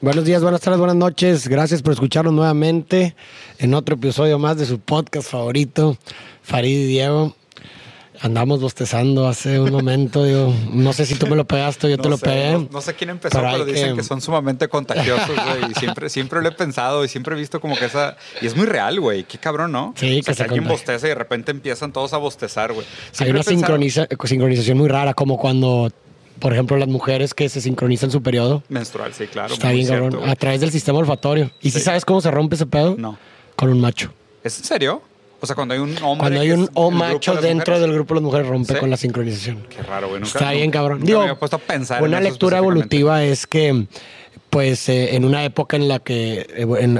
Buenos días, buenas tardes, buenas noches. Gracias por escucharnos nuevamente en otro episodio más de su podcast favorito, Farid y Diego. Andamos bostezando hace un momento. Digo, no sé si tú me lo pegaste o yo No te lo sé, pegué. No, no sé quién empezó, Pero pero, dicen que- que... son sumamente contagiosos, güey. Y siempre, siempre lo he pensado y siempre he visto como que esa. Y es muy real, güey. Qué cabrón, ¿no? Sí, O sea, que se alguien contagia. bosteza y de repente empiezan todos a bostezar, güey. Hay una pensado- sincroniza- sincronización muy rara, como cuando, por ejemplo, las mujeres que se sincronizan su periodo. Menstrual, sí, claro. Está bien, cierto, cabrón. güey. A través del sistema olfatorio. ¿Y si sabes cómo se rompe ese pedo? No. Con un macho. ¿Es en serio? O sea, cuando hay un hombre. Cuando hay un o macho de dentro mujeres. del grupo de las mujeres rompe Sí. con la sincronización. Qué raro, güey. Nunca, Está bien, cabrón. nunca Digo, me había puesto a pensar. una en eso lectura evolutiva es que, pues, eh, en una época en la que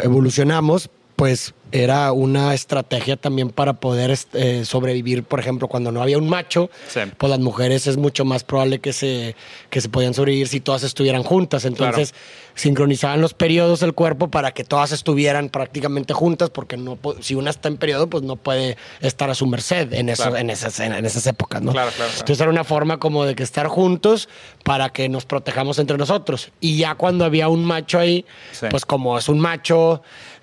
evolucionamos, pues era una estrategia también para poder eh, sobrevivir, por ejemplo, cuando no había un macho, Sí. pues las mujeres es mucho más probable que se, que se podían sobrevivir si todas estuvieran juntas. Entonces, sincronizaban los periodos del cuerpo para que todas estuvieran prácticamente juntas, porque no si una está en periodo, pues no puede estar a su merced en, eso, Claro. en, esas, en, en esas épocas, ¿no? Claro, claro, claro. Entonces era una forma como de que estar juntos para que nos protejamos entre nosotros. Y ya cuando había un macho ahí, Sí. pues como es un macho,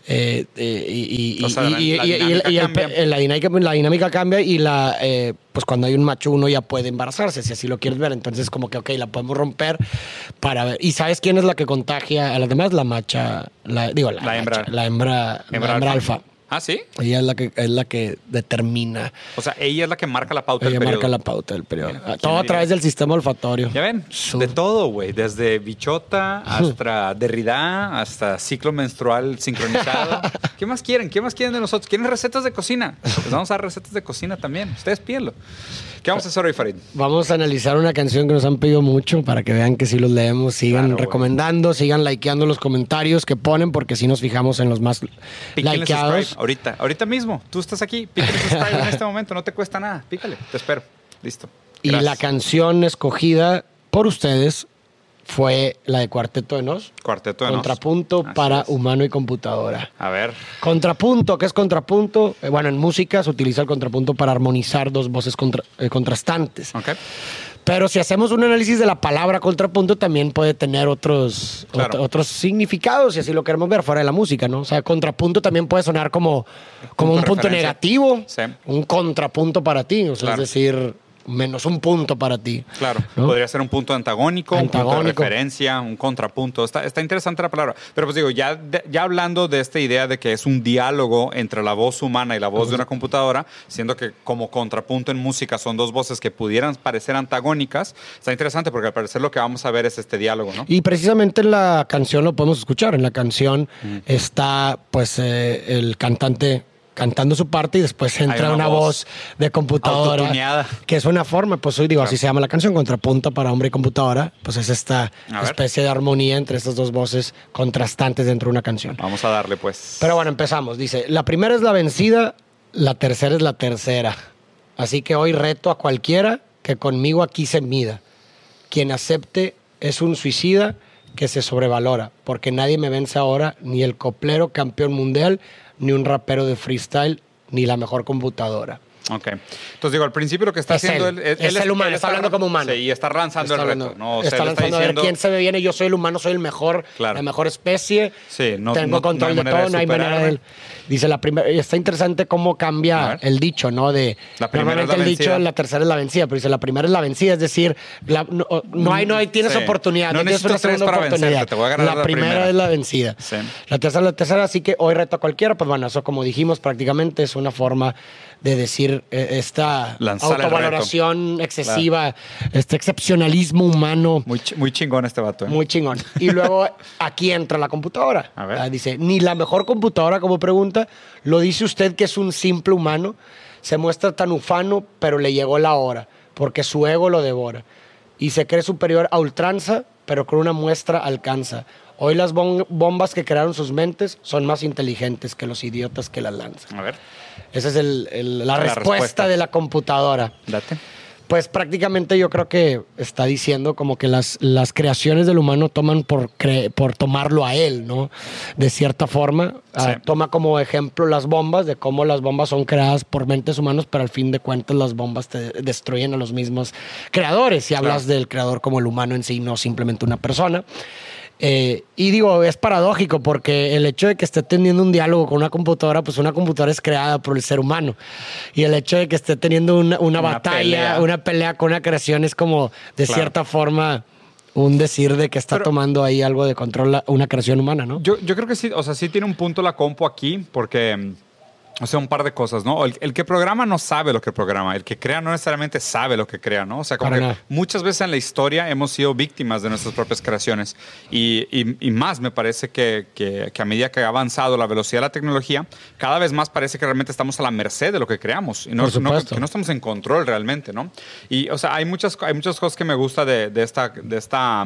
eh, eh, y, y- la- la dinámica cambia. la, la y la eh, pues cuando hay un macho uno ya puede embarazarse, si así lo quieres ver. Entonces como que, ok, la podemos romper para ver. ¿Y sabes quién es la que contagia a las demás? La macha, la, digo, la, La hembra. macha, la hembra, la Hembra hembra alfa. alfa. Ah, sí. Ella es la que, es la que determina, O sea, ella es la que marca la pauta ella del periodo. marca la pauta del periodo. Mira, Ah, ¿quién Todo a través del sistema olfatorio. Ya ven, de todo, güey. Desde bichota hasta Derrida, hasta ciclo menstrual sincronizado. ¿Qué más quieren? ¿Qué más quieren de nosotros? ¿Quieren recetas de cocina? Les vamos a dar recetas de cocina también. Ustedes pídenlo. ¿Qué vamos a hacer hoy, Farid? Vamos a analizar una canción que nos han pedido mucho para que vean que sí los leemos, sigan Claro, recomendando, sigan likeando los comentarios que ponen, porque si nos fijamos en los más Píquenle likeados. Ahorita. Ahorita mismo. Tú estás aquí. Pícale subscribe en este momento. No te cuesta nada. Pícale. Te espero. Listo. Y la canción escogida por ustedes fue la de Cuarteto de Nos, Cuarteto de Nos. Contrapunto para humano y computadora. A ver. Contrapunto, ¿qué es contrapunto? Eh, bueno, en música se utiliza el contrapunto para armonizar dos voces contra- eh, contrastantes. Ok. Pero si hacemos un análisis de la palabra contrapunto, también puede tener otros, Claro. ot- otros significados, si así lo queremos ver, fuera de la música, ¿no? O sea, contrapunto también puede sonar como, como un punto referencia. negativo, Sí. un contrapunto para ti, o sea, Claro. es decir, menos un punto para ti. Claro, ¿no? podría ser un punto antagónico, un punto de referencia, un contrapunto. Está, está interesante la palabra. Pero pues digo, ya, de- ya hablando de esta idea de que es un diálogo entre la voz humana y la voz de una computadora, siendo que como contrapunto en música son dos voces que pudieran parecer antagónicas, está interesante porque al parecer lo que vamos a ver es este diálogo, ¿no? Y precisamente en la canción lo podemos escuchar. En la canción está, pues, eh, el cantante cantando su parte y después entra una una, voz de computadora. autotuneada. Que es una forma, pues hoy digo, Claro. así se llama la canción, contrapunto para hombre y computadora. Pues es esta A ver. especie de armonía entre estas dos voces contrastantes dentro de una canción. Vamos a darle pues. Pero bueno, empezamos. Dice, la primera es la vencida, la tercera es la tercera. Así que hoy reto a cualquiera que conmigo aquí se mida. Quien acepte es un suicida que se sobrevalora, porque nadie me vence ahora, ni el coplero campeón mundial, ni un rapero de freestyle, ni la mejor computadora. Ok. Entonces digo, al principio lo que está Es haciendo él. él, Es el humano, está hablando como humano. Sí, y está lanzando Está el hablando- reto. No, o sea, está lanzando a ver quién se ve bien y yo soy el humano, soy el mejor, Claro. la mejor especie. Sí, no- tengo no- control no de todo, no hay manera de... Dice la primera, está interesante cómo cambia el dicho, ¿no? De La primera normalmente es la el dicho la tercera es la vencida, pero dice la primera es la vencida, es decir, la- no, no hay, no hay, tienes Sí. oportunidad, No tienes una segunda oportunidad. vencerte, la, la primera, primera. es la vencida. Sí. La tercera es la tercera, así que hoy reto a cualquiera, pues bueno, eso como dijimos prácticamente es una forma de decir eh, esta Lanzar autovaloración excesiva, este excepcionalismo humano. Muy, muy chingón este vato. ¿eh? Muy chingón. Y luego aquí entra la computadora. A ver. Ah, Dice, ni la mejor computadora como pregunta, lo dice usted que es un simple humano, se muestra tan ufano, pero le llegó la hora, porque su ego lo devora. Y se cree superior a ultranza, pero con una muestra alcanza. Hoy las bom- bombas que crearon sus mentes son más inteligentes que los idiotas que las lanzan. A ver, Esa es el- el- la, La respuesta, respuesta. de la computadora. date. Pues prácticamente yo creo que está diciendo como que las, las creaciones del humano toman por, cre- por tomarlo a él, ¿no? De cierta forma. Ah, toma como ejemplo las bombas, de cómo las bombas son creadas por mentes humanos, pero al fin de cuentas las bombas te destruyen a los mismos creadores. Si hablas del creador como el humano en sí, no simplemente una persona. Eh, y digo, es paradójico porque el hecho de que esté teniendo un diálogo con una computadora, pues una computadora es creada por el ser humano. Y el hecho de que esté teniendo una, una, batalla, pelea. una pelea con una creación es como, de Claro. cierta forma, un decir de que está Pero- tomando ahí algo de control una creación humana, ¿no? Yo, yo creo que sí, o sea, sí tiene un punto la compu aquí, porque, mm, o sea, un par de cosas, ¿no? El, el que programa no sabe lo que programa, el que crea no necesariamente sabe lo que crea, ¿no? O sea, como Para que nada. muchas veces en la historia hemos sido víctimas de nuestras propias creaciones. Y, y- y más me parece que, que- que a medida que ha avanzado la velocidad de la tecnología, cada vez más parece que realmente estamos a la merced de lo que creamos. Y no, que no estamos en control realmente, ¿no? Y, o sea, hay muchas, hay muchas cosas que me gusta de, de esta... De esta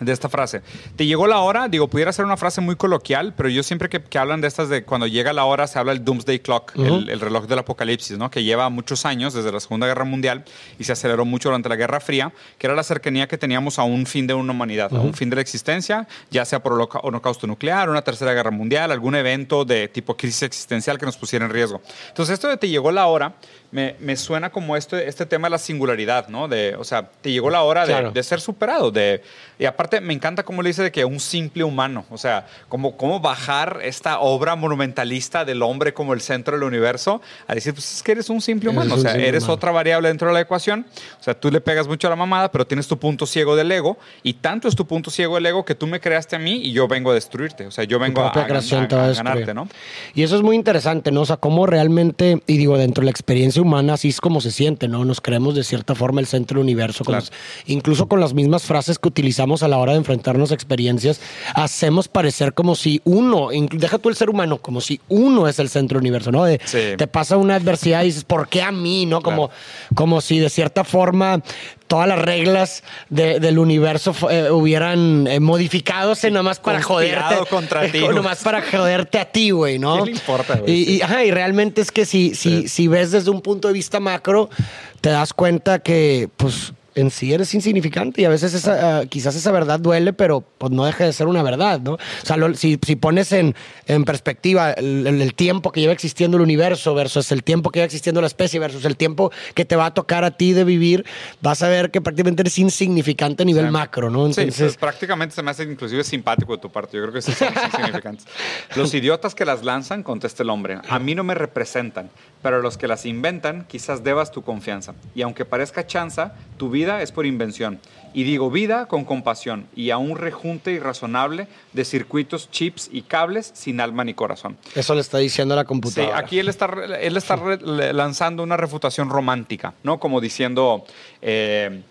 de esta frase. Te llegó la hora, digo, pudiera ser una frase muy coloquial, pero yo siempre que, que hablan de estas de cuando llega la hora se habla del Doomsday Clock, el, el reloj del apocalipsis, ¿no? Que lleva muchos años desde la Segunda Guerra Mundial y se aceleró mucho durante la Guerra Fría, que era la cercanía que teníamos a un fin de una humanidad, a un fin de la existencia, ya sea por holoca- holocausto nuclear, una tercera guerra mundial, algún evento de tipo crisis existencial que nos pusiera en riesgo. Entonces, esto de te llegó la hora me, me suena como este, este tema de la singularidad, ¿no? De, o sea, te llegó la hora de- Claro. de ser superado. De, y aparte, me encanta cómo le dice de que un simple humano, o sea, cómo, cómo bajar esta obra monumentalista del hombre como el centro del universo a decir, pues es que eres un simple Eres humano, o un sea, eres humano. otra variable dentro de la ecuación. O sea, tú le pegas mucho a la mamada, pero tienes tu punto ciego del ego y tanto es tu punto ciego del ego que tú me creaste a mí y yo vengo a destruirte. O sea, yo vengo a, a- a- a ganarte, ¿no? Y eso es muy interesante, ¿no? O sea, cómo realmente, y digo, dentro de la experiencia humana, así es como se siente, ¿no? Nos creemos de cierta forma el centro del universo. con Claro. los- incluso con las mismas frases que utilizamos a la hora de enfrentarnos a experiencias, hacemos parecer como si uno, deja tú el ser humano, como si uno es el centro del universo, ¿no? De- Sí. Te pasa una adversidad y dices, ¿por qué a mí? ¿No? Como, como si de cierta forma todas las reglas de- del universo eh, hubieran eh, modificadose nada más para Conspirado joderte. contra ti. Nomás para joderte a ti, güey, ¿no? ¿Qué le importa, güey? Y, ajá, y realmente es que si, si, Sí. si ves desde un punto de vista macro, te das cuenta que, pues, en sí eres insignificante y a veces esa, ah, quizás esa verdad duele, pero pues no deja de ser una verdad, ¿no? O sea, lo- si, si pones en, en perspectiva el, el- tiempo que lleva existiendo el universo versus el tiempo que lleva existiendo la especie versus el tiempo que te va a tocar a ti de vivir, vas a ver que prácticamente eres insignificante a nivel Sí. macro, ¿no? Sí, Entonces, pues, prácticamente se me hace inclusive simpático de tu parte. Yo creo que sí son insignificantes. Los idiotas que las lanzan, contesta el hombre, a mí no me representan, pero a los que las inventan quizás debas tu confianza. Y aunque parezca chanza, tu vida es por invención. Y digo vida con compasión y a un rejunte irrazonable de circuitos, chips y cables sin alma ni corazón. eso le está diciendo la Sí, computadora. aquí él está, él está lanzando una refutación romántica, ¿no? Como diciendo, eh,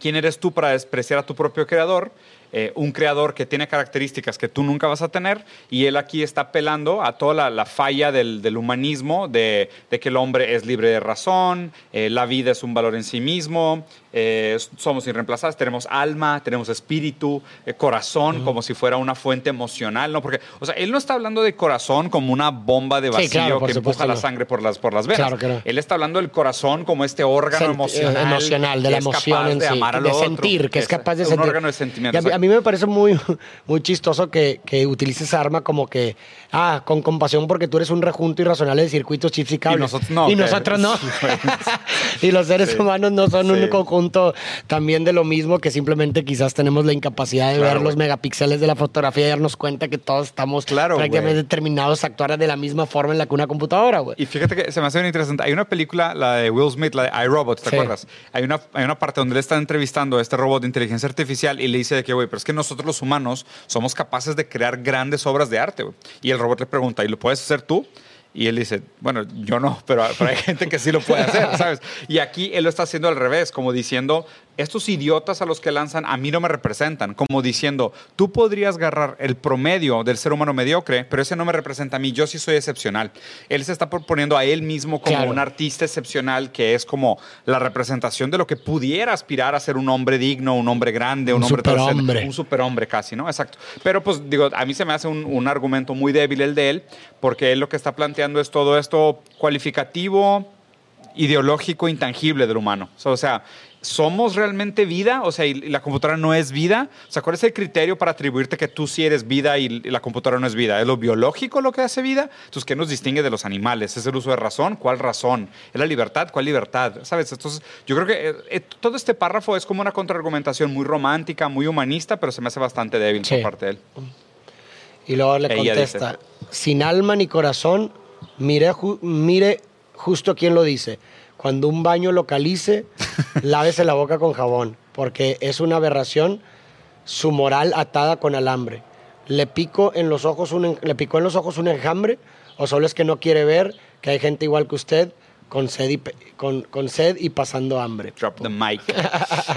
¿quién eres tú para despreciar a tu propio creador? Eh, un creador que tiene características que tú nunca vas a tener y él aquí está apelando a toda la, la falla del, del humanismo, de, de que el hombre es libre de razón, eh, la vida es un valor en sí mismo, eh, somos irreemplazables, tenemos alma, tenemos espíritu, eh, corazón, como si fuera una fuente emocional, ¿no? Porque, o sea, él no está hablando de corazón como una bomba de Sí, vacío claro, que empuja la sangre por las, por las venas. Claro que no. Él está hablando del corazón como este órgano Sent- emocional. eh, emocional, de la emoción en de sí, amar al de sentir, que es capaz de un sentir. órgano de sentimiento. Y a, mí, a mí me parece muy, muy chistoso que, que utilices esa arma como que, ah, con compasión porque tú eres un rejunto irracional de circuitos, chips y cables. nosotros no, Y nosotros no. y los seres Sí. humanos no son un Sí. Conjunto también de lo mismo que simplemente quizás tenemos la incapacidad de Claro, ver los güey. megapíxeles de la fotografía y darnos cuenta que todos estamos Claro, prácticamente güey. determinados a actuar de la misma forma en la que una computadora, güey. Y fíjate que se me hace bien interesante. Hay una película, la de Will Smith, la de iRobot, ¿te Sí. acuerdas? Hay una, hay una parte donde él está entrevistando a este robot de inteligencia artificial y le dice de que, güey, pero es que nosotros los humanos somos capaces de crear grandes obras de arte, güey. Y el robot le pregunta, ¿y lo puedes hacer tú? Y él dice, bueno, yo no, pero, pero hay gente que sí lo puede hacer, ¿sabes? Y aquí él lo está haciendo al revés, como diciendo, estos idiotas a los que lanzan a mí no me representan, como diciendo, tú podrías agarrar el promedio del ser humano mediocre, pero ese no me representa a mí, yo sí soy excepcional. Él se está proponiendo a él mismo como Claro. un artista excepcional que es como la representación de lo que pudiera aspirar a ser un hombre digno, un hombre grande, un, Un hombre superhombre. un superhombre casi, ¿no? Exacto. Pero pues digo, a mí se me hace un, un argumento muy débil el de él, porque él lo que está planteando es todo esto cualificativo, ideológico, intangible del humano. O sea, ¿somos realmente vida? O sea, y la computadora no es vida. O sea, ¿cuál es el criterio para atribuirte que tú sí eres vida y la computadora no es vida? ¿Es lo biológico lo que hace vida? Entonces, ¿qué nos distingue de los animales? ¿Es el uso de razón? ¿Cuál razón? ¿Es la libertad? ¿Cuál libertad? ¿Sabes? Entonces, yo creo que eh, eh, todo este párrafo es como una contraargumentación muy romántica, muy humanista, pero se me hace bastante débil por parte de él. Y luego le contesta, sin alma ni corazón, mire, mire justo quién lo dice cuando un baño localice, lávese la boca con jabón, porque es una aberración su moral atada con alambre. ¿Le pico en los ojos un, le picó en los ojos un enjambre o solo es que no quiere ver que hay gente igual que usted con sed y, con, con sed y pasando hambre. Drop the mic.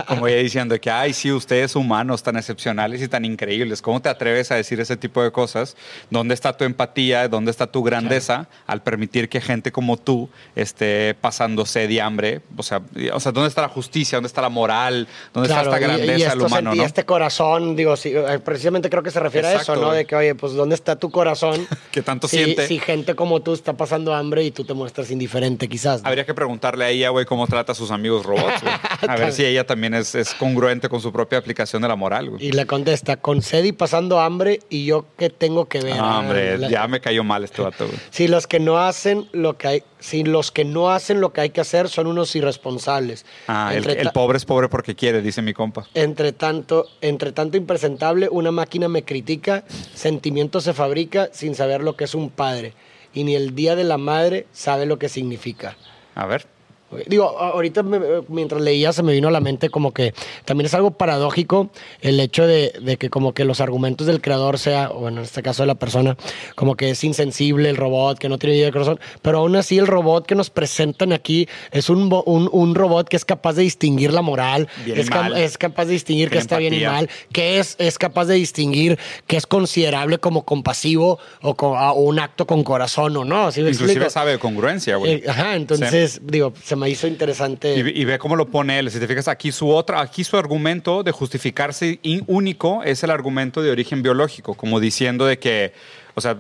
Como ella diciendo que, ay, sí, ustedes humanos tan excepcionales y tan increíbles, ¿cómo te atreves a decir ese tipo de cosas? ¿Dónde está tu empatía? ¿Dónde está tu grandeza al permitir que gente como tú esté pasando sed y hambre? O sea, o sea ¿dónde está la justicia? ¿Dónde está la moral? ¿Dónde está esta grandeza del humano? Y este corazón, digo, sí, eh, precisamente creo que se refiere a eso, ¿no? De que, oye, pues, ¿dónde está tu corazón? que tanto siente. Si gente como tú está pasando hambre y tú te muestras indiferente, quizás. Habría que preguntarle a ella, güey, cómo trata a sus amigos robots, A ver si ella también es, es, congruente con su propia aplicación de la moral, güey. Y le contesta, con sed y pasando hambre, ¿y yo qué tengo que ver? No, hombre, ya me cayó mal este vato, güey. Si los que no hacen lo que hay, si los que no hacen lo que hay que hacer son unos irresponsables. Ah, el, el, pobre es pobre porque quiere, dice mi compa. Entre tanto, entre tanto impresentable, una máquina me critica, sentimiento se fabrica sin saber lo que es un padre y ni el Día de la Madre sabe lo que significa. A ver. Digo, ahorita mientras leía se me vino a la mente como que también es algo paradójico el hecho de, que como que los argumentos del creador sea, o bueno, en este caso de la persona, como que es insensible el robot, que no tiene vida de corazón, pero aún así el robot que nos presentan aquí es un, un, robot que es capaz de distinguir la moral, es, es, capaz de distinguir que está bien y mal, que es, es capaz de distinguir que es considerable como compasivo o, con, un acto con corazón o no. Inclusive sabe de congruencia, güey. Eh, ajá, entonces, digo, se me hizo interesante. Y, ve cómo lo pone él. Si te fijas, aquí su otra, aquí su argumento de justificarse único es el argumento de origen biológico, como diciendo de que, o sea,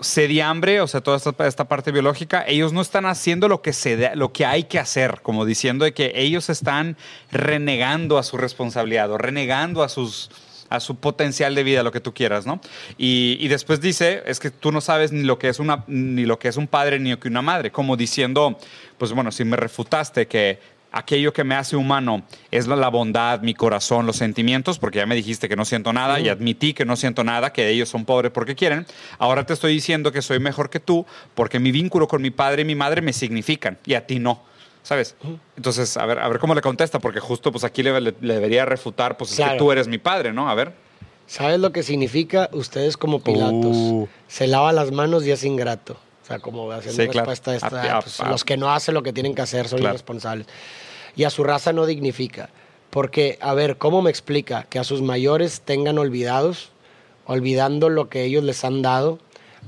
sed y hambre, o sea, toda esta, parte biológica, ellos no están haciendo lo que, se lo que hay que hacer, como diciendo de que ellos están renegando a su responsabilidad o renegando a sus a su potencial de vida, lo que tú quieras, ¿no? Y, después dice, es que tú no sabes ni lo que es una, ni lo que es un padre ni lo que una madre, como diciendo, pues bueno, si me refutaste que aquello que me hace humano es la, bondad, mi corazón, los sentimientos, porque ya me dijiste que no siento nada y admití que no siento nada, que ellos son pobres porque quieren. Ahora te estoy diciendo que soy mejor que tú porque mi vínculo con mi padre y mi madre me significan y a ti no. ¿Sabes? Entonces, a ver, a ver cómo le contesta, porque justo pues aquí le, debería refutar, pues es que tú eres mi padre, ¿no? A ver. ¿Sabes lo que significa ustedes como Pilatos? Uh. Se lava las manos y es ingrato. O sea, como haciendo respuesta a esta, pues, los que no hacen lo que tienen que hacer son irresponsables. Y a su raza no dignifica. Porque, a ver, ¿cómo me explica que a sus mayores tengan olvidados, olvidando lo que ellos les han dado,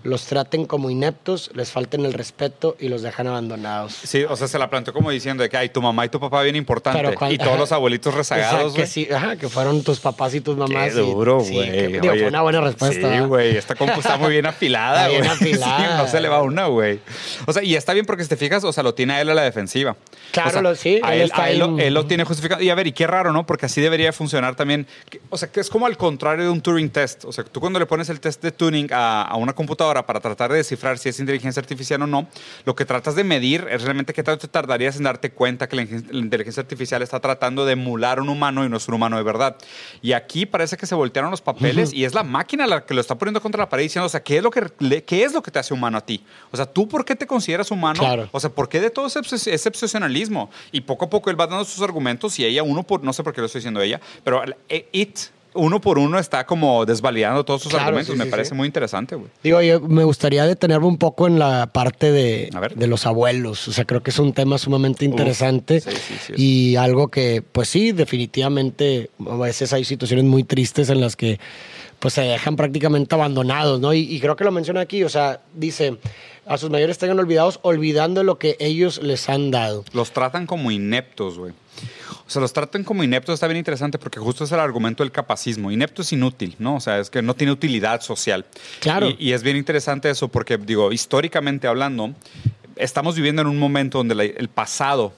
los traten como ineptos, les falten el respeto y los dejan abandonados. Sí, o sea, se la planteó como diciendo que hay tu mamá y tu papá bien importante y todos los abuelitos rezagados, que sí, ajá, que fueron tus papás y tus mamás. Qué duro, güey. Sí, fue una buena respuesta. Sí, güey, esta compu está muy bien afilada, güey. Bien afilada. no se le va una, güey. O sea, y está bien porque si te fijas, o sea, lo tiene a él a la defensiva. Claro, lo, sí. A él, él, lo, tiene justificado. Y a ver, y qué raro, ¿no? Porque así debería funcionar también. O sea, que es como al contrario de un Turing test. O sea, tú cuando le pones el test de tuning a, a una computadora para tratar de descifrar si es inteligencia artificial o no, lo que tratas de medir es realmente qué tanto te tardarías en darte cuenta que la, inteligencia artificial está tratando de emular a un humano y no es un humano de verdad. Y aquí parece que se voltearon los papeles y es la máquina la que lo está poniendo contra la pared diciendo, o sea, ¿qué es lo que, qué es lo que te hace humano a ti? O sea, ¿tú por qué te consideras humano? O sea, ¿por qué de todo ese, excepcionalismo? Y poco a poco él va dando sus argumentos y ella, uno por, no sé por qué lo estoy diciendo ella, pero it uno por uno está como desvalidando todos sus argumentos. me parece muy interesante, güey. Digo, yo me gustaría detenerme un poco en la parte de, de los abuelos. O sea, creo que es un tema sumamente interesante y algo que, pues sí, definitivamente a veces hay situaciones muy tristes en las que pues se dejan prácticamente abandonados, ¿no? Y, y creo que lo menciona aquí, o sea, dice, a sus mayores tengan olvidados olvidando lo que ellos les han dado. Los tratan como ineptos, güey. O sea, los tratan como ineptos, está bien interesante porque justo es el argumento del capacismo. Inepto es inútil, ¿no? O sea, es que no tiene utilidad social. Claro. Y, es bien interesante eso porque, digo, históricamente hablando, estamos viviendo en un momento donde el pasado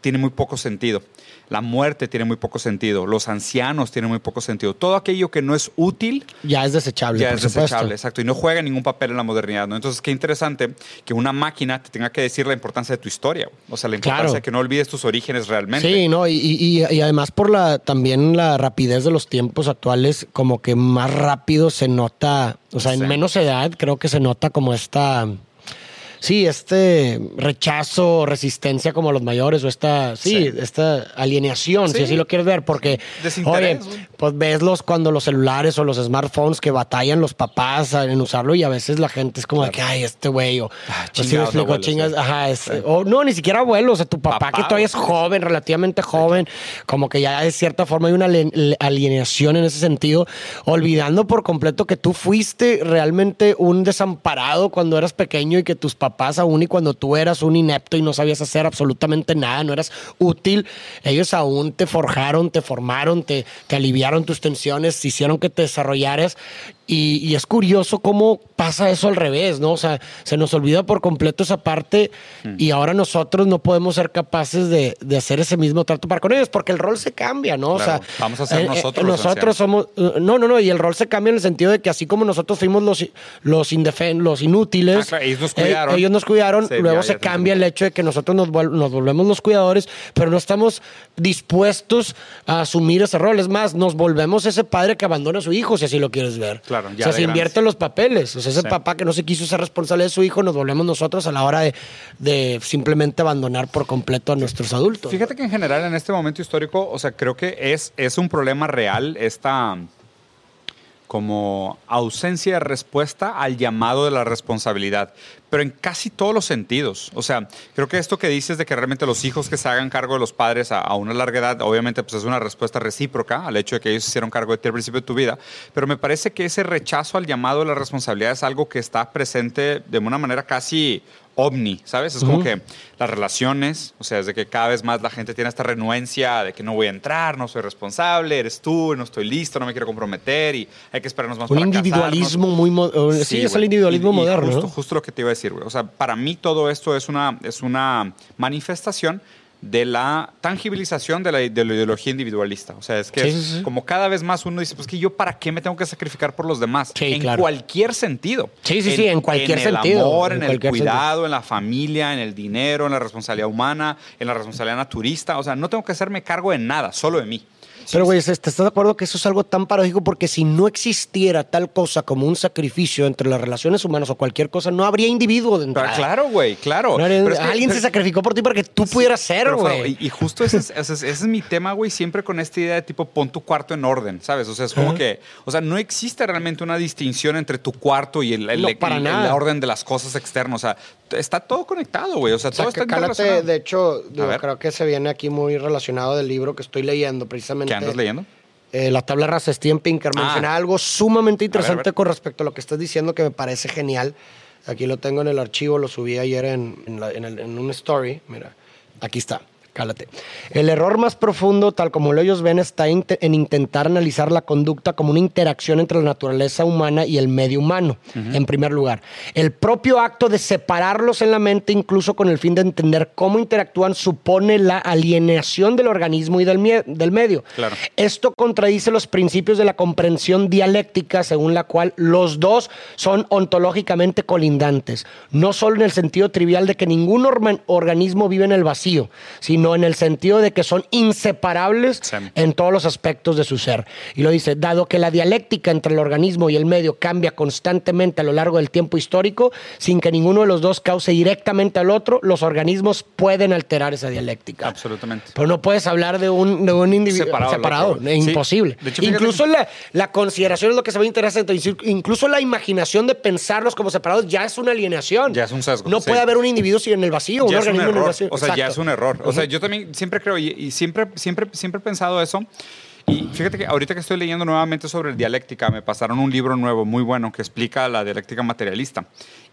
tiene muy poco sentido. La muerte tiene muy poco sentido. Los ancianos tienen muy poco sentido. Todo aquello que no es útil. Ya es desechable. Ya por es supuesto. desechable, exacto. Y no juega ningún papel en la modernidad. ¿no? Entonces, qué interesante que una máquina te tenga que decir la importancia de tu historia. O sea, la importancia Claro. de que no olvides tus orígenes realmente. Sí, no, y, y- y- y además por la también la rapidez de los tiempos actuales, como que más rápido se nota, o sea, Sí. en menos edad creo que se nota como esta, sí, este rechazo, resistencia como los mayores, o esta, sí, Sí. esta alienación, si Sí. así lo quieres ver, porque, oye, pues ves los cuando los celulares o los smartphones que batallan los papás en usarlo y a veces la gente es como de que, ay, este güey, o, Ah, me explico, abuelos, chingas, sí. ajá, es- o no, ni siquiera abuelo, o sea, tu papá, Papá, que todavía es joven, relativamente joven, como que ya de cierta forma hay una alien- alienación en ese sentido, olvidando por completo que tú fuiste realmente un desamparado cuando eras pequeño y que tus papás aún y cuando tú eras un inepto y no sabías hacer absolutamente nada, no eras útil, ellos aún te forjaron, te formaron, te, te aliviaron tus tensiones, hicieron que te desarrollaras y, y es curioso cómo pasa eso al revés, ¿no? O sea, se nos olvida por completo esa parte y ahora nosotros no podemos ser capaces de, de hacer ese mismo trato para con ellos porque el rol se cambia, ¿no? Claro, o sea, vamos a ser eh, eh, nosotros los nosotros somos, eh, no, no, no, y el rol se cambia en el sentido de que así como nosotros fuimos los, los, indefen- los inútiles, Ah, claro, ellos nos eh, cuidaron. ellos nos cuidaron, luego se cambia el hecho de que nosotros nos, nos volvemos los cuidadores, pero no estamos dispuestos a asumir ese rol. Es más, nos volvemos ese padre que abandona a su hijo, si así lo quieres ver. Claro, o ya sea, de se invierten los papeles. O sea, ese Sí. papá que no se quiso ser responsable de su hijo, nos volvemos nosotros a la hora de, de simplemente abandonar por completo a nuestros adultos. Fíjate que en general en este momento histórico, o sea, creo que es, es un problema real esta como ausencia de respuesta al llamado de la responsabilidad, pero en casi todos los sentidos. O sea, creo que esto que dices de que realmente los hijos que se hagan cargo de los padres a, una larga edad, obviamente pues es una respuesta recíproca al hecho de que ellos se hicieron cargo de ti al principio de tu vida, pero me parece que ese rechazo al llamado de la responsabilidad es algo que está presente de una manera casi ovni, ¿sabes? Es como que las relaciones, o sea, es de que cada vez más la gente tiene esta renuencia de que no voy a entrar, no soy responsable, eres tú, no estoy listo, no me quiero comprometer y hay que esperarnos más Un para individualismo muy... eh, Sí, es el individualismo Y- y moderno, Justo, ¿no? justo lo que te iba a decir, güey. O sea, para mí todo esto es una, es una manifestación de la tangibilización de la, de la ideología individualista. O sea, es que Sí, es sí, sí. como cada vez más uno dice, pues que yo para qué me tengo que sacrificar por los demás. Sí, en claro. cualquier sentido. Sí, sí, sí, en cualquier en sentido, el amor, en en, el sentido. cuidado, en la familia, en el dinero, en la responsabilidad humana, en la responsabilidad naturista. O sea, no tengo que hacerme cargo de nada, solo de mí. Pero, güey, ¿te estás de acuerdo que eso es algo tan paradójico? Porque si no existiera tal cosa como un sacrificio entre las relaciones humanas o cualquier cosa, no habría individuo de Pero entrada. claro, güey, claro. No habría- Pero es que- alguien se pero- sacrificó por ti para que tú pudieras ser, güey. Y, y justo ese es, ese es- ese es mi tema, güey, siempre con esta idea de tipo pon tu cuarto en orden, ¿sabes? O sea, es como que, o sea, no existe realmente una distinción entre tu cuarto y el, el- No, el- para el- nada. la orden de las cosas externas. O sea, está todo conectado, güey. O sea, O sea, todo que está cálate, interrelacionado. de hecho, digo, creo que se viene aquí muy relacionado del libro que estoy leyendo, precisamente. ¿Qué andas leyendo? Eh, la tabla rasa Steven Pinker Ah. menciona algo sumamente interesante a ver. con respecto a lo que estás diciendo que me parece genial. Aquí lo tengo en el archivo, lo subí ayer en, en, la- en el- en un story. Mira, aquí está. Cálate. El error más profundo, tal como lo ellos ven, está en intentar analizar la conducta como una interacción entre la naturaleza humana y el medio humano, en primer lugar. El propio acto de separarlos en la mente, incluso con el fin de entender cómo interactúan, supone la alienación del organismo y del, medio. Claro. Esto contradice los principios de la comprensión dialéctica, según la cual los dos son ontológicamente colindantes, no solo en el sentido trivial de que ningún organismo vive en el vacío, sino en el sentido de que son inseparables Sí. en todos los aspectos de su ser. Y lo dice, dado que la dialéctica entre el organismo y el medio cambia constantemente a lo largo del tiempo histórico, sin que ninguno de los dos cause directamente al otro, los organismos pueden alterar esa dialéctica. Absolutamente. Pero no puedes hablar de un, de un individuo Separado separado, es imposible. Hecho, incluso la, la consideración es lo que se ve interesante. Incluso la imaginación de pensarlos como separados ya es una alienación. Ya es un sesgo, No sí. puede haber un individuo sin en el vacío, un ya un organismo en el error. vacío. O sea, ya es un error. O sea, yo también siempre creo y, siempre, siempre, siempre he pensado eso. Y fíjate que ahorita que estoy leyendo nuevamente sobre dialéctica, me pasaron un libro nuevo muy bueno que explica la dialéctica materialista.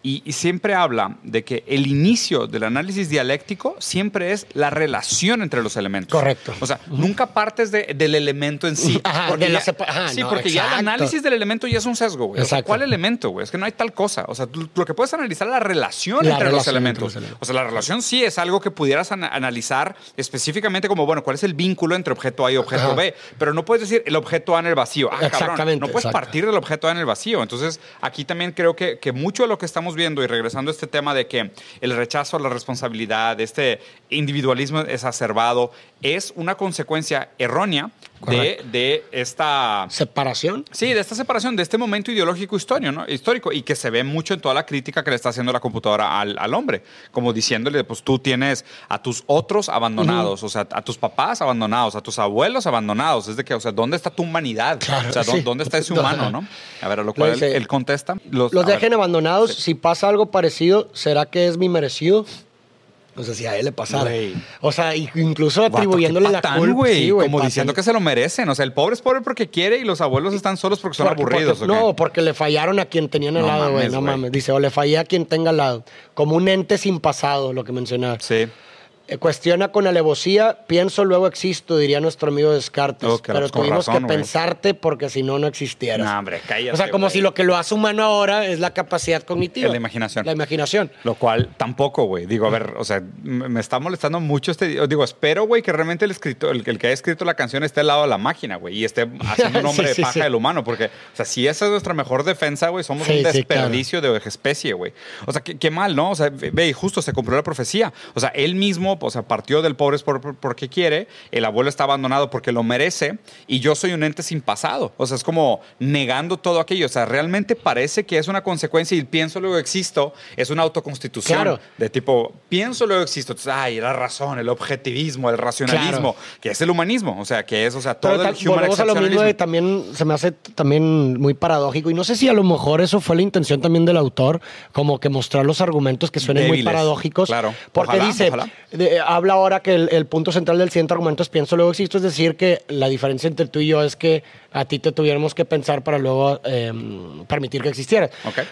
Y, y, siempre habla de que el inicio del análisis dialéctico siempre es la relación entre los elementos. Correcto. O sea, nunca partes de, del elemento en sí. Ajá, porque de la ya, sepa- ajá, sí, no, porque ya el análisis del elemento ya es un sesgo, güey. O sea, Exacto. ¿Cuál elemento, güey? Es que no hay tal cosa. O sea, tú- lo que puedes analizar es la relación La entre los elementos. entre los elementos. O sea, la relación sí es algo que pudieras ana- analizar específicamente como, bueno, ¿cuál es el vínculo entre objeto A y objeto Ajá. B? Pero no puedes decir el objeto A en el vacío. Ah, cabrón, Exactamente, no puedes exacto. partir del objeto A en el vacío. Entonces, aquí también creo que, que mucho de lo que estamos viendo y regresando a este tema de que el rechazo a la responsabilidad, este individualismo exacerbado, es una consecuencia errónea de, esta... Separación. Sí, de esta separación, de este momento ideológico histórico, ¿no? histórico y que se ve mucho en toda la crítica que le está haciendo la computadora al, al hombre, como diciéndole, pues tú tienes a tus otros abandonados, o sea, a tus papás abandonados, a tus abuelos abandonados, es de que, o sea, ¿dónde está tu humanidad? Claro, o sea, ¿dó- sí. ¿dónde está ese humano, no? A ver, a lo cual él, contesta. Los, Los a ver, dejen abandonados. Si pasa algo parecido, ¿será que es mi merecido? O sea, si a él le pasara. O sea, incluso atribuyéndole la patán, culpa. güey, Sí, como patán. diciendo que se lo merecen. O sea, el pobre es pobre porque quiere y los abuelos están solos porque son Porque- aburridos. no, porque le fallaron a quien tenían al No lado, güey. No mames. Dice, o le fallé a quien tenga al lado. Como un ente sin pasado, lo que mencionaba. Sí. Eh, cuestiona con alevosía, pienso, luego existo, diría nuestro amigo Descartes. Oh, pero tuvimos razón, que pensarte porque si no, no existieras. No, hombre, cállate. o sea, como si lo que lo hace humano ahora es la capacidad cognitiva. Es la imaginación. La imaginación. Lo cual tampoco, güey. Digo, a ver, o sea, me está molestando mucho este. Digo, espero, güey, que realmente el escritor, el, el que haya escrito la canción esté al lado de la máquina, güey, y esté haciendo un hombre Sí, de paja sí. del humano. Porque, o sea, si esa es nuestra mejor defensa, güey, somos un claro. desperdicio de especie, güey. O sea, qué, qué mal, ¿no? O sea, ve, ve, y justo se cumplió la profecía. O sea, él mismo, o sea, partió del pobre porque quiere, el abuelo está abandonado porque lo merece, y yo soy un ente sin pasado. O sea, es como negando todo aquello. O sea, realmente parece que es una consecuencia y pienso luego existo, es una autoconstitución. Claro. De tipo, pienso luego existo. Entonces, ay, la razón, el objetivismo, el racionalismo, Claro. que es el humanismo. O sea, que es, o sea, todo Pero el human a lo mismo de también se me hace también muy paradójico y no sé si a lo mejor eso fue la intención también del autor como que mostrar los argumentos que suenen muy paradójicos claro. porque Ojalá, dice ojalá. De- habla ahora que el, el punto central del siguiente argumento es pienso luego existo es decir que la diferencia entre tú y yo es que a ti te tuviéramos que pensar para luego eh, permitir que existieras.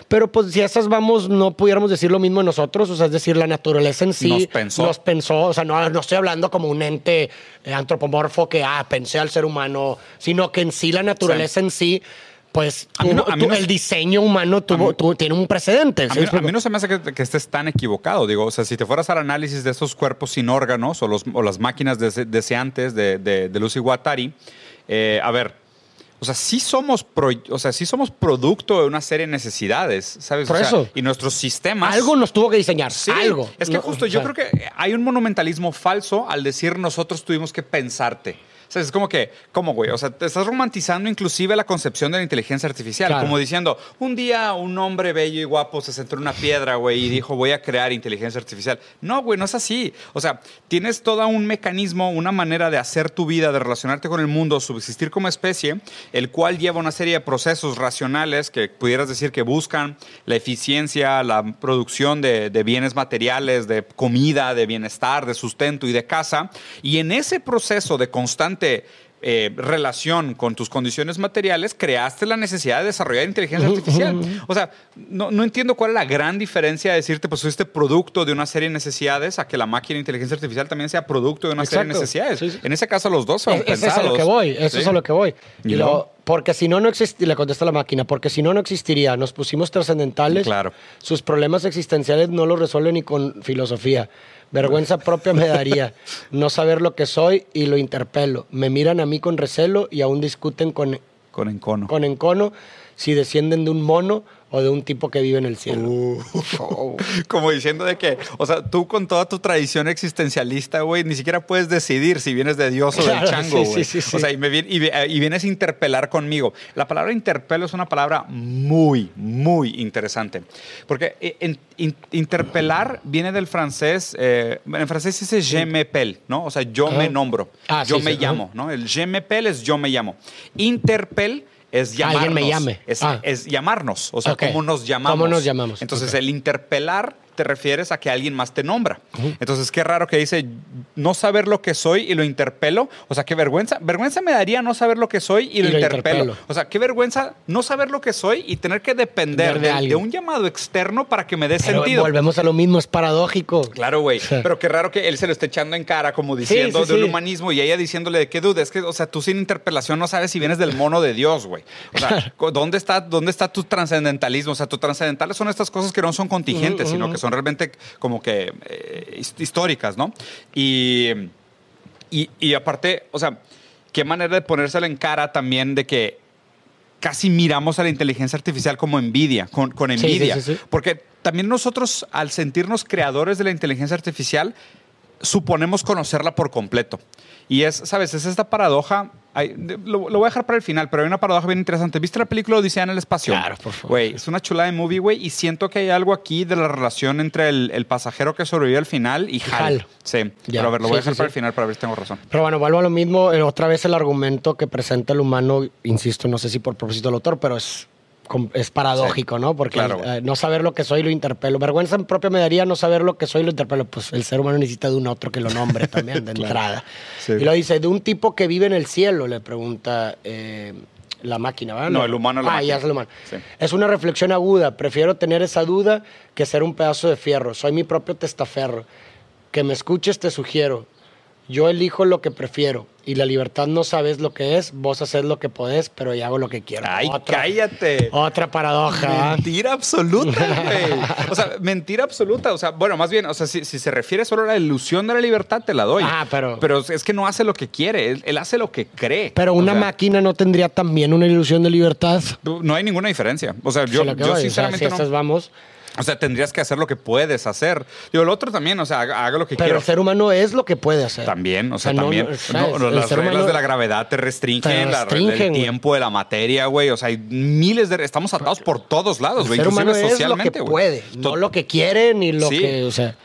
Pero pues si a esas vamos no pudiéramos decir lo mismo de nosotros o sea es decir la naturaleza en sí Nos pensó. nos pensó, o sea, no, no estoy hablando como un ente eh, antropomorfo que, ah, pensé al ser humano, sino que en sí la naturaleza en sí, pues A mí no- el diseño humano tuvo, mí- tuvo- tiene un precedente. A ¿sí mí, a no se me hace que, que estés tan equivocado. Digo, o sea, si te fueras al análisis de estos cuerpos sin órganos o, los, o las máquinas dese- deseantes de, de, de Lucy Guattari, eh, a ver, o sea, sí somos, pro- o sea, sí somos producto de una serie de necesidades, ¿sabes? Por O sea, eso. y nuestros sistemas... Algo nos tuvo que diseñar, Sí, algo. Es que No, justo o yo creo que hay un monumentalismo falso al decir nosotros tuvimos que pensarte. Sea, es como que, ¿cómo, güey? O sea, te estás romantizando inclusive la concepción de la inteligencia artificial. Claro. Como diciendo, un día un hombre bello y guapo se sentó en una piedra, güey, y dijo, voy a crear inteligencia artificial. No, güey, no es así. O sea, tienes todo un mecanismo, una manera de hacer tu vida, de relacionarte con el mundo, subsistir como especie, el cual lleva una serie de procesos racionales que pudieras decir que buscan la eficiencia, la producción de, de bienes materiales, de comida, de bienestar, de sustento y de casa. Y en ese proceso de constante eh, relación con tus condiciones materiales, creaste la necesidad de desarrollar inteligencia artificial. O sea, no, no entiendo cuál es la gran diferencia de decirte, pues fuiste producto de una serie de necesidades, a que la máquina de inteligencia artificial también sea producto de una serie de Exacto. necesidades. Sí, sí. En ese caso, los dos son Es, es pensados. eso a lo que voy, eso es Sí. a lo que voy. ¿Y luego, porque si no, no existiría, le contesta la máquina, porque si no, no existiría. Nos pusimos trascendentales. Claro. Sus problemas existenciales no los resuelve ni con filosofía. Vergüenza propia me daría no saber lo que soy y lo interpelo. Me miran a mí con recelo y aún discuten con, Con encono. con encono si descienden de un mono o de un tipo que vive en el cielo. Uh. Como diciendo de que, o sea, tú con toda tu tradición existencialista, güey, ni siquiera puedes decidir si vienes de Dios o Claro, del chango, sí, güey. sí, sí, sí. O sea, y, me vi- y vi- y vienes a interpelar conmigo. La palabra interpelo es una palabra muy, muy interesante. Porque eh, en- in- interpelar viene del francés, eh, en francés dice je m'appelle, ¿no? O sea, yo me nombro, Ah, yo sí, me sí, llamo, ¿no? El je m'appelle es yo me llamo. Interpel es llamarnos. Alguien me llame. Es, Ah. es llamarnos. O sea, Ok. cómo nos llamamos. ¿Cómo nos llamamos? Entonces, Ok. el interpelar te refieres a que alguien más te nombra. Entonces, qué raro que dice no saber lo que soy y lo interpelo. O sea, qué vergüenza. Vergüenza me daría no saber lo que soy y, lo, lo interpelo. interpelo. O sea, qué vergüenza no saber lo que soy y tener que depender De de, alguien. de un llamado externo para que me dé Pero sentido. volvemos a lo mismo, es paradójico. Claro, güey. Sí. Pero qué raro que él se lo esté echando en cara, como diciendo sí, de un sí. humanismo y ella diciéndole de qué duda. Es que, o sea, tú sin interpelación no sabes si vienes del mono de Dios, güey. O sea, ¿dónde está, ¿dónde está tu trascendentalismo? O sea, tu trascendentales son estas cosas que no son contingentes, sino que son realmente como que eh, his- históricas, ¿no? Y, y, y aparte, o sea, qué manera de ponérselo en cara también de que casi miramos a la inteligencia artificial como envidia, con, con Sí, sí, envidia. sí, sí. Porque también nosotros, al sentirnos creadores de la inteligencia artificial, suponemos conocerla por completo. Y es, ¿sabes? Es esta paradoja. Hay- lo, lo voy a dejar para el final, pero hay una paradoja bien interesante. ¿Viste la película Odisea en el espacio? Claro, por favor. Güey, es una chulada de movie, güey. Y siento que hay algo aquí de la relación entre el, el pasajero que sobrevive al final y Hal. Hal. Sí. Ya. Pero a ver, lo voy a dejar sí, para sí. el final para ver si tengo razón. Pero bueno, vuelvo a lo mismo. eh, Otra vez el argumento que presenta el humano, insisto, no sé si por propósito del autor, pero es, es paradójico, Sí, ¿no? Porque claro, eh, no saber lo que soy lo interpelo. Vergüenza propia me daría no saber lo que soy lo interpelo. Pues el ser humano necesita de un otro que lo nombre también, de Claro. entrada. Sí. Y lo dice, de un tipo que vive en el cielo, le pregunta eh, la máquina, ¿verdad? No, el humano la Ah, máquina. ya es el humano. Sí. Es una reflexión aguda. Prefiero tener esa duda que ser un pedazo de fierro. Soy mi propio testaferro. Que me escuches, te sugiero. Yo elijo lo que prefiero. Y la libertad no sabes lo que es. Vos haces lo que podés, pero yo hago lo que quiero. ¡Ay, otra, cállate! Otra paradoja. Mentira absoluta, güey. O sea, mentira absoluta. O sea, bueno, más bien, o sea, si, si se refiere solo a la ilusión de la libertad, te la doy. Ah, pero- Pero es que no hace lo que quiere, él, él hace lo que cree. Pero O una sea, máquina no tendría también una ilusión de libertad. No hay ninguna diferencia. O sea, yo, yo voy, o sea, sinceramente si no. estas vamos. O sea, tendrías que hacer lo que puedes hacer. Digo, el otro también, o sea, haga, haga lo que Pero quiera. el ser humano es lo que puede hacer. También, o sea, O sea, también. no, no, no, El las reglas de la gravedad te restringen, Te la- restringen, el güey. tiempo de la materia, güey. O sea, hay miles de. Estamos atados por todos lados, El güey. ser humano Inclusive es lo socialmente, que güey. puede, no lo que quiere ni lo Sí. que, o sea,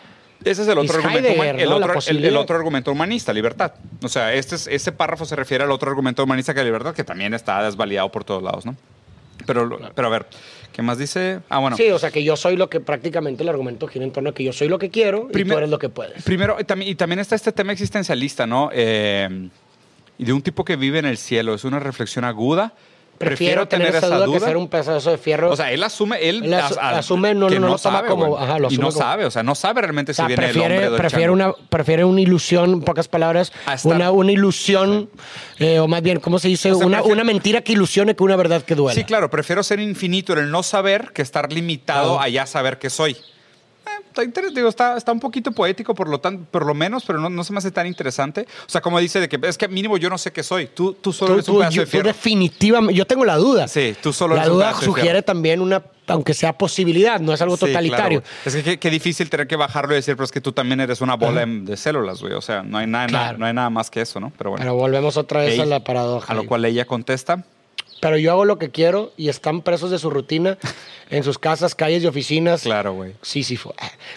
Ese es el otro, argumento, el, ¿no? La otro, el- el, otro argumento humanista, libertad. O sea, este, es- este párrafo se refiere al otro argumento humanista que la libertad, que también está desvalidado por todos lados, ¿no? Pero, pero a ver, ¿qué más dice? Ah, bueno. sí, o sea, que yo soy lo que prácticamente el argumento gira en torno a que yo soy lo que quiero y tú eres lo que puedes. Primero, y también, y también está este tema existencialista, ¿no? Eh, de un tipo que vive en el cielo. Es una reflexión aguda. Prefiero, tener, esa duda, que ser un pedazo de fierro. O sea, él asume, él, Él asu- as- asume, no- que no lo toma sabe, como- ajá, lo y no como- sabe, o sea, no sabe realmente O si sea, viene el hombre prefiere, del prefiere, chango. una, prefiere una ilusión, en pocas palabras, estar- una, una ilusión, eh, o más bien, ¿cómo se dice? O sea, una, prefiere- una mentira que ilusione que una verdad que duela. Sí, claro, prefiero ser infinito en el no saber que estar limitado Claro. a ya saber que soy. Eh, está, digo, está, está un poquito poético por lo, tan, por lo menos, pero no, no se me hace tan interesante. O sea, como dice de que es que mínimo yo no sé qué soy. Tú, tú solo Tú, eres un tú- pedazo yo, de tú fierro. definitivamente, yo tengo la duda. Sí, tú solo La eres un duda de sugiere también una, aunque sea posibilidad, no es algo Sí, totalitario. claro, es que qué, difícil tener que bajarlo y decir, pero es que tú también eres una bola de, de células, güey. O sea, no hay, nada, Claro. no hay nada más que eso, ¿no? Pero bueno. Pero volvemos otra vez a la paradoja. A lo cual ella contesta, Pero yo hago lo que quiero y están presos de su rutina en sus casas, calles y oficinas. claro, güey. Sí, sí fue.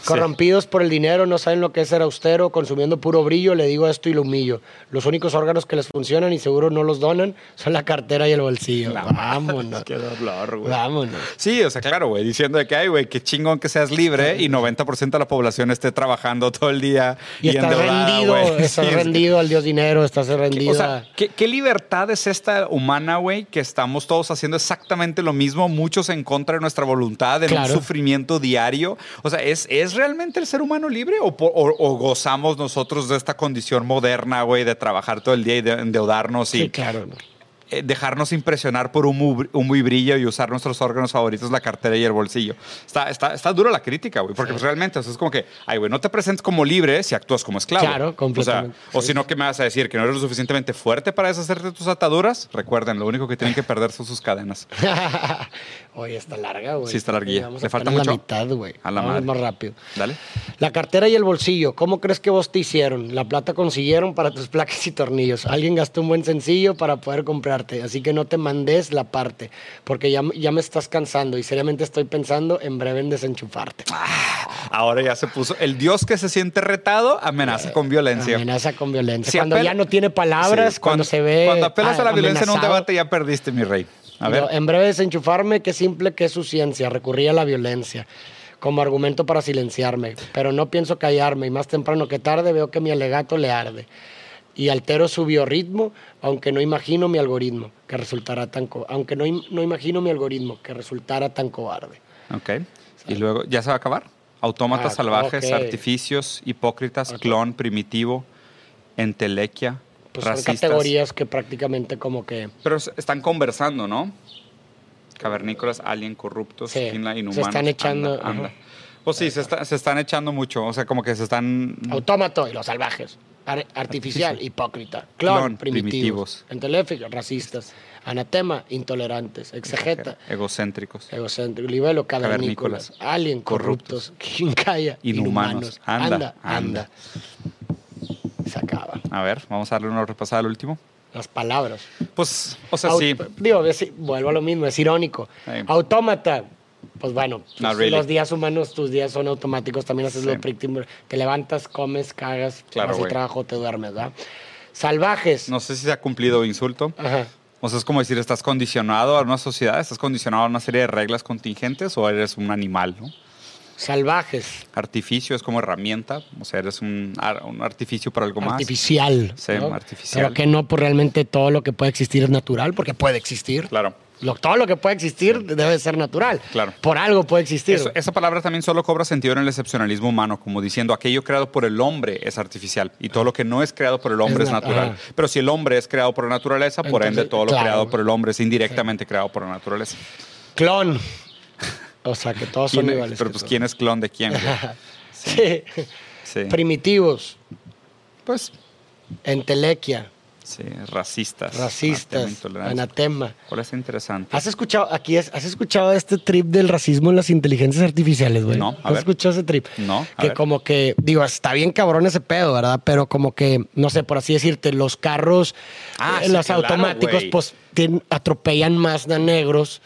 Corrompidos por el dinero, no saben lo que es ser austero, consumiendo puro brillo, le digo esto y lo humillo. Los únicos órganos que les funcionan y seguro no los donan son la cartera y el bolsillo. Vámonos. Qué dolor, güey. Vámonos. Sí, o sea, claro, güey, diciendo de que, ay, güey, qué chingón que seas libre y 90% de la población esté trabajando todo el día y, Y estás rendido, güey. estás Sí, es que- rendido al Dios dinero, estás rendido. O sea, ¿qué, qué libertad es esta humana, güey, que estamos todos haciendo exactamente lo mismo, muchos en contra de nuestra voluntad, en Claro. un sufrimiento diario? O sea, ¿es, es realmente el ser humano libre o, po- o- o gozamos nosotros de esta condición moderna, güey, de trabajar todo el día y de endeudarnos y sí, claro. ¿no? Eh, dejarnos impresionar por br- humo y brillo y usar nuestros órganos favoritos, la cartera y el bolsillo. Está, está, está dura la crítica, güey, porque pues, realmente o sea, es como que, ay, güey, no te presentes como libre si actúas como esclavo. Claro, completamente. O, sea, o si no, ¿qué me vas a decir? ¿Que no eres lo suficientemente fuerte para deshacerte de tus ataduras? Recuerden, lo único que tienen que perder son sus cadenas. Oye, está larga, güey. Sí, está larguilla. Le falta apenas mucho. la mitad, güey. A la madre. más rápido. Dale. La cartera y el bolsillo, ¿cómo crees que vos te hicieron? La plata consiguieron para tus placas y tornillos. Alguien gastó un buen sencillo para poder así que no te mandes la parte, porque ya, ya me estás cansando y seriamente estoy pensando en breve en desenchufarte. Ahora ya se puso. El dios que se siente retado amenaza con violencia. Amenaza con violencia. Si cuando apela- ya no tiene palabras, Sí, cuando, se ve. Cuando apelas ah, a la violencia en un debate, ya perdiste, mi rey. A ver. En breve desenchufarme, qué simple que es su ciencia, recurría a la violencia. como argumento para silenciarme, pero no pienso callarme y más temprano que tarde veo que mi alegato le arde y altero su biorritmo, aunque no imagino mi algoritmo que resultará tan aunque no, no imagino mi algoritmo que resultara tan cobarde. Ok. Y luego, ¿ya se va a acabar? Autómatas Ah, salvajes, ok. artificios, hipócritas, clon, primitivo, entelequia, Pues son racistas. categorías que prácticamente como que Pero están conversando, ¿no? Cavernícolas, alien, corruptos, Sí, skinla, se inhumanos. están echando, Anda, anda. Pues sí, se, está- se están echando mucho. O sea, como que se están. autómato y los salvajes, Ar- artificial, hipócrita, clon, Clon, primitivos, primitivos. enteléficos, racistas, anatema, intolerantes, exegeta, egocéntricos. egocéntrico, libelo, cavernícolas, alien, corruptos, quincaya, Inhumanos. inhumanos, Anda, anda, anda. Se acaba. A ver, vamos a darle una repasada al último. Las palabras. Pues, o sea, Au- sí. Digo, es- vuelvo a lo mismo, es irónico. Autómata. Pues bueno, pues, really. los días humanos, tus días son automáticos, también haces Sí. lo predictible. Te levantas, comes, cagas, Claro, vas al trabajo, te duermes, ¿verdad? Salvajes. No sé si se ha cumplido insulto. Ajá. O sea, es como decir, estás condicionado a una sociedad, estás condicionado a una serie de reglas contingentes o eres un animal, ¿no? Salvajes. Artificio es como herramienta, o sea, eres un, un artificio para algo más. Artificial. Sí, ¿no? artificial. Pero que no, pues realmente todo lo que puede existir es natural, porque puede existir. Claro. Lo- todo lo que puede existir debe ser natural. Claro. Por algo puede existir. Eso- esa palabra también solo cobra sentido en el excepcionalismo humano, como diciendo aquello creado por el hombre es artificial y todo lo que no es creado por el hombre Es es, nat- natural. ajá. Pero si el hombre es creado por la naturaleza, por ende todo lo creado por el hombre es indirectamente creado por la naturaleza. Clon. O sea, que todos son ¿Quién es- iguales. pero pues quién es clon de quién. Sí. Primitivos. Pues Entelequia. Sí, racistas. Racistas. anatema. ¿Cuál es interesante? ¿Has escuchado, aquí es, ¿has escuchado este trip del racismo en las inteligencias artificiales, güey? No, a ¿Has ver. escuchado ese trip? No, a Que ver. como que, digo, está bien cabrón ese pedo, ¿verdad? Pero como que, no sé, por así decirte, los carros, Ah, eh, sí, los claro, automáticos, pues atropellan más a negros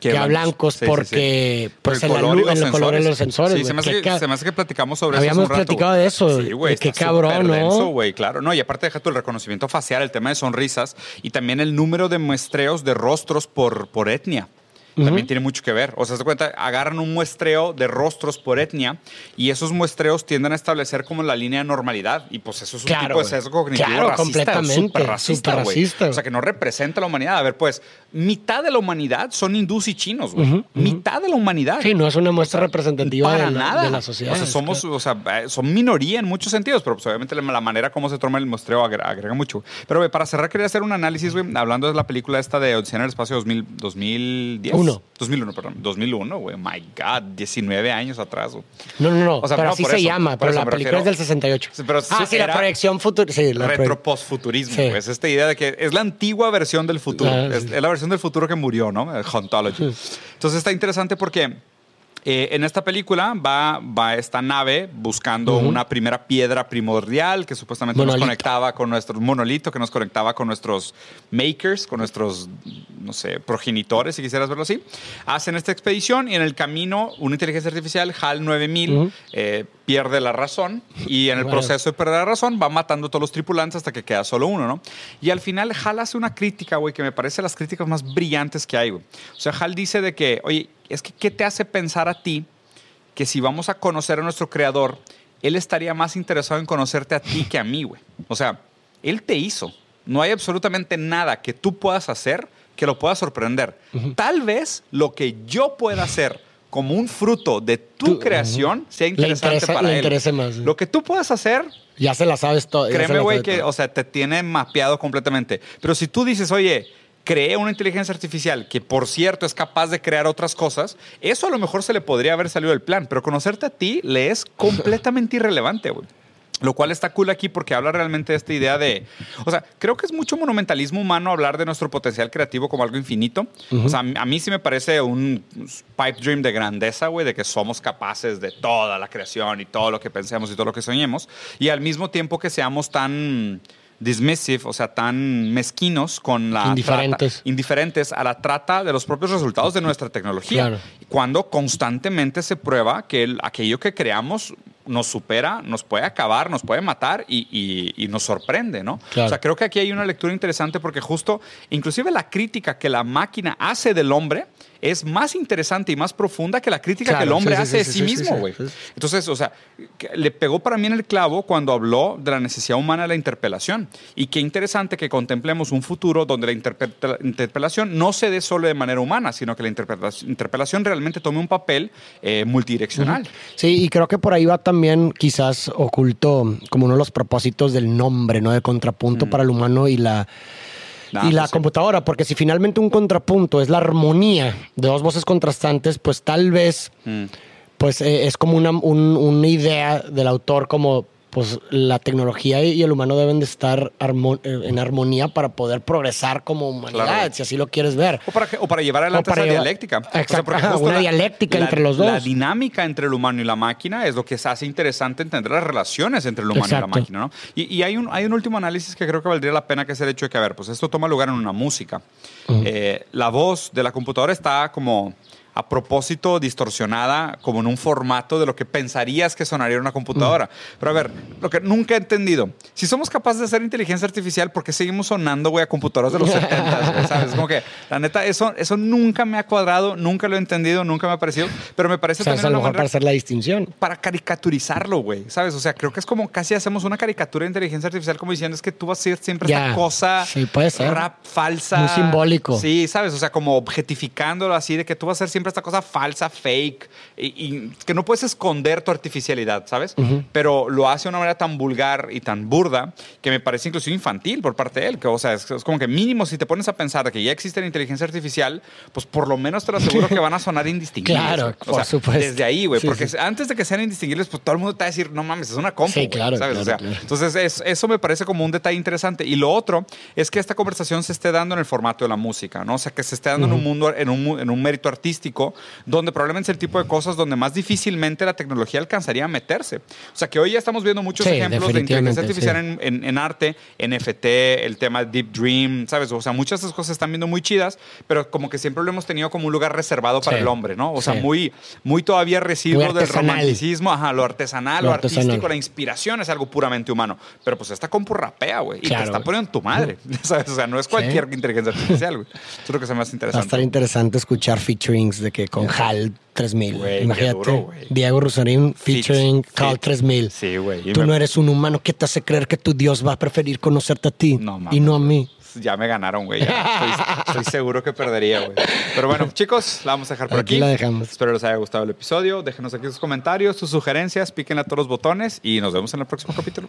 que, a blancos Sí, sí, sí. porque, Por pues el en la color luz, los en el color de los sensores. Sí, se me, hace que, se me hace que platicamos sobre eso. Habíamos un rato, platicado de eso, Sí, güey. qué cabrón, ¿no? güey, claro. No, y aparte deja tú el reconocimiento facial, el tema de sonrisas y también el número de muestreos de rostros por, por etnia. También tiene mucho que ver. O sea, se cuenta, agarran un muestreo de rostros por etnia y esos muestreos tienden a establecer como la línea de normalidad. Y pues eso es un Claro, tipo de sesgo cognitivo Claro, racista, completamente. súper racista, güey. racista, O sea, que no representa a la humanidad. A ver, pues, mitad de la humanidad son hindús y chinos, güey. Mitad de la humanidad. Sí, no es una muestra representativa Para de, la, nada. de la sociedad. O sea, somos, o sea, eh, son minoría en muchos sentidos, pero pues, obviamente la, manera como se toma el muestreo agrega, agrega mucho. Pero güey, para cerrar, quería hacer un análisis, güey, hablando de la película esta de Odisea en el Espacio 2000, 2010. Uno. 2001, perdón. 2001, güey. My God, 19 años atrás. güey. No, no, no, O sea, pero no, así se eso, llama, pero la película es refiero. del 68. Sí, pero ah, sí la proyección futura. Sí, la Retro proye- postfuturismo, Sí. pues esta idea de que es la antigua versión del futuro, Ah, es, sí. es la versión del futuro que murió, ¿no? El Ontology. Entonces está interesante porque eh, en esta película va, va esta nave buscando una primera piedra primordial que supuestamente Monolito. nos conectaba con nuestro monolito, que nos conectaba con nuestros makers, con nuestros, no sé, progenitores, si quisieras verlo así. Hacen esta expedición y en el camino una inteligencia artificial, HAL 9000, Ujú. eh, pierde la razón y en el Bueno. proceso de perder la razón va matando a todos los tripulantes hasta que queda solo uno, ¿no? Y al final Hal hace una crítica, güey, que me parece las críticas más brillantes que hay, güey. O sea, Hal dice de que, oye, es que ¿qué te hace pensar a ti que si vamos a conocer a nuestro creador, él estaría más interesado en conocerte a ti que a mí, güey? O sea, él te hizo. No hay absolutamente nada que tú puedas hacer que lo pueda sorprender. Tal vez lo que yo pueda hacer como un fruto de tu Tú- creación sea interesante interesa- para le él. más, sí. Lo que tú puedas hacer, Ya se la sabes todo. créeme, güey, que, todo. o sea, te tiene mapeado completamente. Pero si tú dices, oye, creé una inteligencia artificial que, por cierto, es capaz de crear otras cosas, eso a lo mejor se le podría haber salido del plan. Pero conocerte a ti le es completamente irrelevante, güey. Lo cual está cool aquí porque habla realmente de esta idea de. O sea, creo que es mucho monumentalismo humano hablar de nuestro potencial creativo como algo infinito. O sea, a mí sí me parece un pipe dream de grandeza, güey, de que somos capaces de toda la creación y todo lo que pensemos y todo lo que soñemos. Y al mismo tiempo que seamos tan dismissive, o sea, tan mezquinos con la Indiferentes. trata- indiferentes a la trata de los propios resultados de nuestra tecnología. Claro. Cuando constantemente se prueba que el- aquello que creamos nos supera, nos puede acabar, nos puede matar y, y- y nos sorprende, ¿no? Claro. O sea, creo que aquí hay una lectura interesante porque justo, inclusive la crítica que la máquina hace del hombre es más interesante y más profunda que la crítica Claro, que el hombre sí, hace de sí, sí, sí, mismo, güey. Entonces, o sea, le pegó para mí en el clavo cuando habló de la necesidad humana de la interpelación. Y qué interesante que contemplemos un futuro donde la interpe- interpelación no se dé solo de manera humana, sino que la interpelación, realmente tome un papel eh, multidireccional. Sí, y creo que por ahí va también quizás oculto como uno de los propósitos del nombre, ¿no? De contrapunto para el humano y la, Y la pues sí. computadora, porque si finalmente un contrapunto es la armonía de dos voces contrastantes, pues tal vez Mm. pues eh, es como una, un- una idea del autor como pues la tecnología y el humano deben de estar eh, en armonía para poder progresar como humanidad, Claro. si así lo quieres ver. O para, o para llevar adelante O para esa llevar- dialéctica. Exacto, ajá, justo una dialéctica entre los dos. La dinámica entre el humano y la máquina es lo que se hace interesante entender las relaciones entre el humano y Exacto. la máquina. ¿no? Y, y hay, un, hay un último análisis que creo que valdría la pena, que es el hecho de que, a ver, pues esto toma lugar en una música. Eh, la voz de la computadora está como a propósito distorsionada, como en un formato de lo que pensarías que sonaría una computadora. Pero a ver, lo que nunca he entendido, si somos capaces de hacer inteligencia artificial, ¿por qué seguimos sonando, güey, a computadoras de los 70? güey? ¿Sabes? Como que, la neta, eso, eso nunca me ha cuadrado, nunca lo he entendido, nunca me ha parecido, pero me parece O sea, también a lo mejor para hacer la distinción. para caricaturizarlo, güey, ¿sabes? O sea, creo que es como casi hacemos una caricatura de inteligencia artificial como diciendo es que tú vas a ser siempre Ya. esta cosa Sí, puede ser. rap falsa. Muy simbólico. Sí, ¿sabes? O sea, como objetificándolo así de que tú vas a ser siempre esta cosa falsa, fake, y, y que no puedes esconder tu artificialidad, ¿sabes? Pero lo hace de una manera tan vulgar y tan burda que me parece incluso infantil por parte de él. Que, o sea, es, es como que mínimo si te pones a pensar de que ya existe la inteligencia artificial, pues por lo menos te lo aseguro que van a sonar indistinguibles. Claro. O por sea, supuesto. Desde ahí, güey, Sí, porque sí. antes de que sean indistinguibles, pues todo el mundo te va a decir, no mames, es una compu, Sí, güey", claro, ¿sabes? claro, o sea, claro. entonces es- eso me parece como un detalle interesante. Y lo otro es que esta conversación se esté dando en el formato de la música, ¿no? O sea, que se esté dando en un mundo, en un, en un mérito artístico, donde probablemente es el tipo de cosas donde más difícilmente la tecnología alcanzaría a meterse. O sea, que hoy ya estamos viendo muchos Sí, ejemplos de inteligencia artificial en, en- en arte, NFT, el tema Deep Dream, ¿sabes? O sea, muchas de esas cosas están viendo muy chidas, pero como que siempre lo hemos tenido como un lugar reservado para Sí. el hombre, ¿no? O sea, Sí. muy, muy todavía residuo del romanticismo, ajá, lo artesanal, Lo lo, artesanal. artístico, la inspiración es algo puramente humano. Pero pues esta compu rapea, güey, y te está poniendo en tu madre, ¿sabes? O sea, no es cualquier inteligencia artificial, güey. Eso es lo que se me hace Va a interesante. estar interesante escuchar featurings de que con HAL 3000. Güey, qué Imagínate, duro. Diego Rusarín featuring Fit, HAL fit. 3000. Sí, güey. Tú me- no eres un humano que te hace creer que tu Dios va a preferir conocerte a ti No, mames, y no a mí. Ya me ganaron, güey. estoy seguro que perdería, güey. Pero bueno, chicos, la vamos a dejar por aquí. Aquí la dejamos. Espero les haya gustado el episodio. Déjenos aquí sus comentarios, sus sugerencias, píquenle a todos los botones y nos vemos en el próximo capítulo.